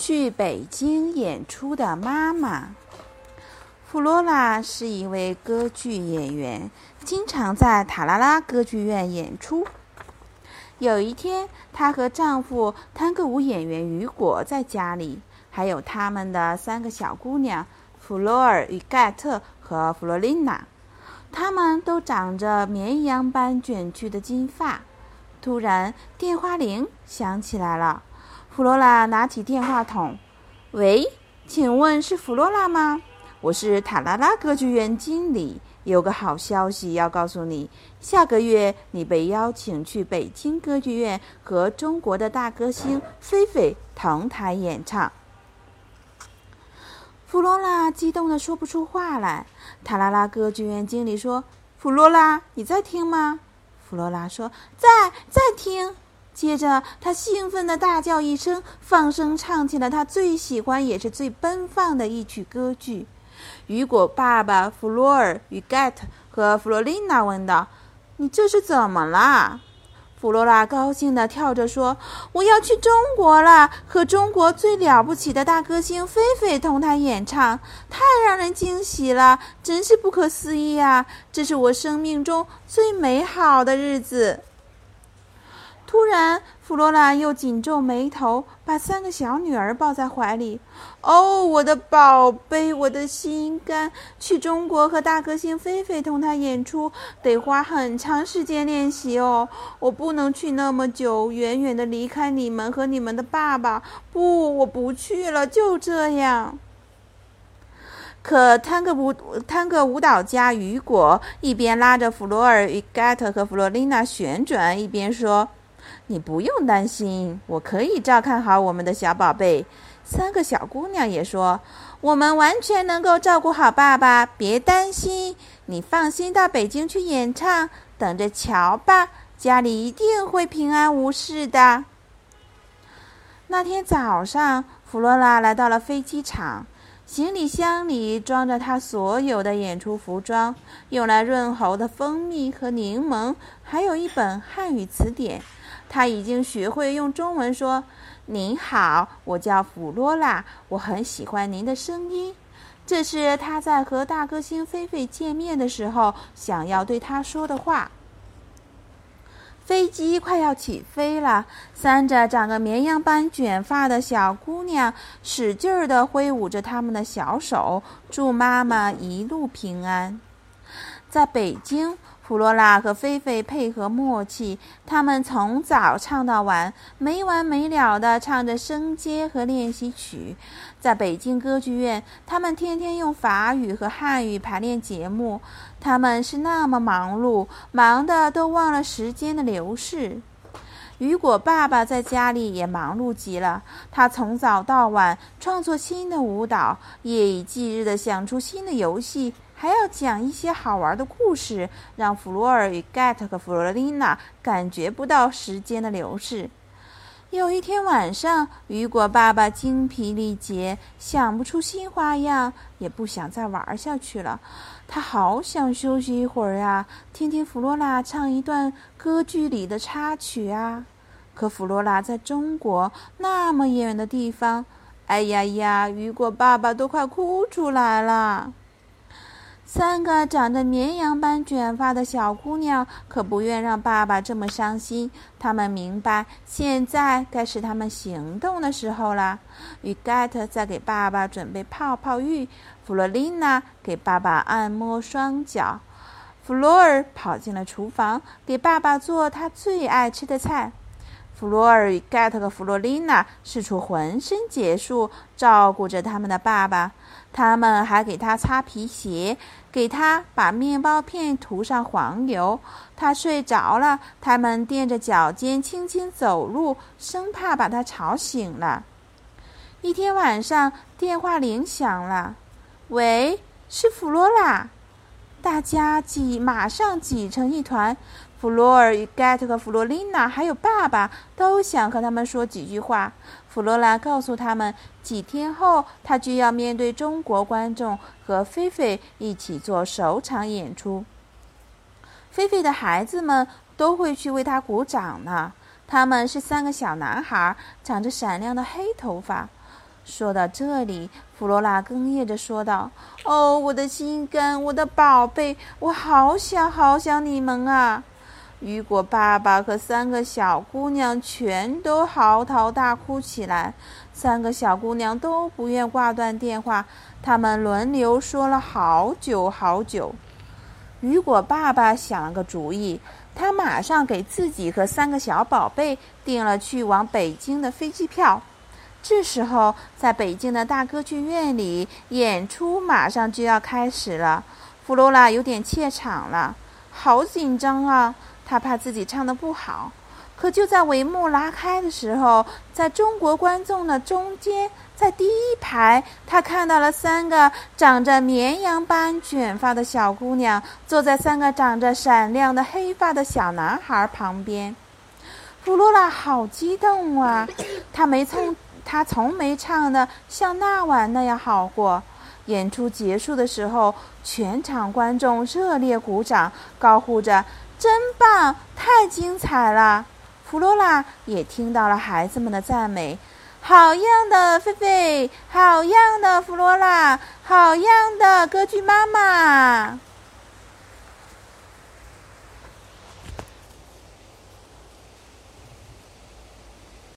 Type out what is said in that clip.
去北京演出的妈妈。弗罗拉是一位歌剧演员，经常在塔拉拉歌剧院演出。有一天，她和丈夫探戈舞演员雨果在家里，还有他们的三个小姑娘弗洛尔与盖特和弗洛琳娜，她们都长着绵羊般卷曲的金发。突然，电话铃响起来了。弗罗拉拿起电话筒：“喂，请问是弗罗拉吗？我是塔拉拉歌剧院经理，有个好消息要告诉你。下个月你被邀请去北京歌剧院和中国的大歌星菲菲同台演唱。”弗罗拉激动的说不出话来。塔拉拉歌剧院经理说：“弗罗拉，你在听吗？”弗罗拉说：“在，在听。”接着，他兴奋地大叫一声，放声唱起了他最喜欢也是最奔放的一曲歌剧。雨果爸爸弗洛尔与盖特和弗洛琳娜问道：“你这是怎么了？”弗罗拉高兴地跳着说：“我要去中国了，和中国最了不起的大歌星菲菲同台演唱，太让人惊喜了，真是不可思议啊！这是我生命中最美好的日子。”突然，弗罗拉又紧皱眉头，把三个小女儿抱在怀里。“哦，我的宝贝，我的心肝！去中国和大歌星菲菲同台演出，得花很长时间练习哦。我不能去那么久，远远的离开你们和你们的爸爸。不，我不去了，就这样。”可探戈舞探戈舞蹈家雨果一边拉着弗罗尔与盖特和弗洛琳娜旋转，一边说。你不用担心，我可以照看好我们的小宝贝。三个小姑娘也说：“我们完全能够照顾好爸爸，别担心。你放心到北京去演唱，等着瞧吧，家里一定会平安无事的。”那天早上，弗罗拉来到了飞机场，行李箱里装着他所有的演出服装、用来润喉的蜂蜜和柠檬，还有一本汉语词典。他已经学会用中文说：“您好，我叫弗罗拉，我很喜欢您的声音。”这是他在和大歌星菲菲见面的时候想要对他说的话。飞机快要起飞了，三着长个绵羊般卷发的小姑娘使劲儿地挥舞着她们的小手，祝妈妈一路平安。在北京。弗罗拉和菲菲配合默契，他们从早唱到晚，没完没了地唱着升阶和练习曲。在北京歌剧院，他们天天用法语和汉语排练节目。他们是那么忙碌，忙得都忘了时间的流逝。雨果爸爸在家里也忙碌极了，他从早到晚创作新的舞蹈，夜以继日地想出新的游戏。还要讲一些好玩的故事，让弗罗尔与盖特和弗罗琳娜感觉不到时间的流逝。有一天晚上，雨果爸爸精疲力竭，想不出新花样，也不想再玩下去了。他好想休息一会儿呀，听听弗罗拉唱一段歌剧里的插曲啊。可弗罗拉在中国那么远的地方，哎呀呀，雨果爸爸都快哭出来了。三个长着绵羊般卷发的小姑娘可不愿让爸爸这么伤心。他们明白，现在该是他们行动的时候了。与盖特在给爸爸准备泡泡浴，弗洛琳娜给爸爸按摩双脚，弗洛尔跑进了厨房，给爸爸做他最爱吃的菜。弗罗尔与盖特和弗洛琳娜使出浑身解数照顾着他们的爸爸，他们还给他擦皮鞋，给他把面包片涂上黄油。他睡着了，他们垫着脚尖轻轻走路，生怕把他吵醒了。一天晚上，电话铃响了，“喂，是弗罗拉。”大家挤，马上挤成一团。弗罗尔与盖特和弗罗琳娜还有爸爸都想和他们说几句话。弗罗拉告诉他们，几天后他就要面对中国观众，和菲菲一起做首场演出。菲菲的孩子们都会去为他鼓掌呢。他们是三个小男孩，长着闪亮的黑头发。说到这里，弗罗拉哽咽着说道：“哦，我的心肝，我的宝贝，我好想好想你们啊！”雨果爸爸和三个小姑娘全都嚎啕大哭起来。三个小姑娘都不愿挂断电话，他们轮流说了好久好久。雨果爸爸想了个主意，他马上给自己和三个小宝贝订了去往北京的飞机票。这时候，在北京的大歌剧院里，演出马上就要开始了。弗罗拉有点怯场了，好紧张啊！他怕自己唱的不好。可就在帷幕拉开的时候，在中国观众的中间，在第一排，他看到了三个长着绵羊般卷发的小姑娘，坐在三个长着闪亮的黑发的小男孩旁边。弗罗拉好激动啊！他没从他从没唱的像那晚那样好过。演出结束的时候，全场观众热烈鼓掌，高呼着：“真棒！太精彩了！”弗罗拉也听到了孩子们的赞美：“好样的，菲菲！好样的，弗罗拉！好样的，歌剧妈妈！”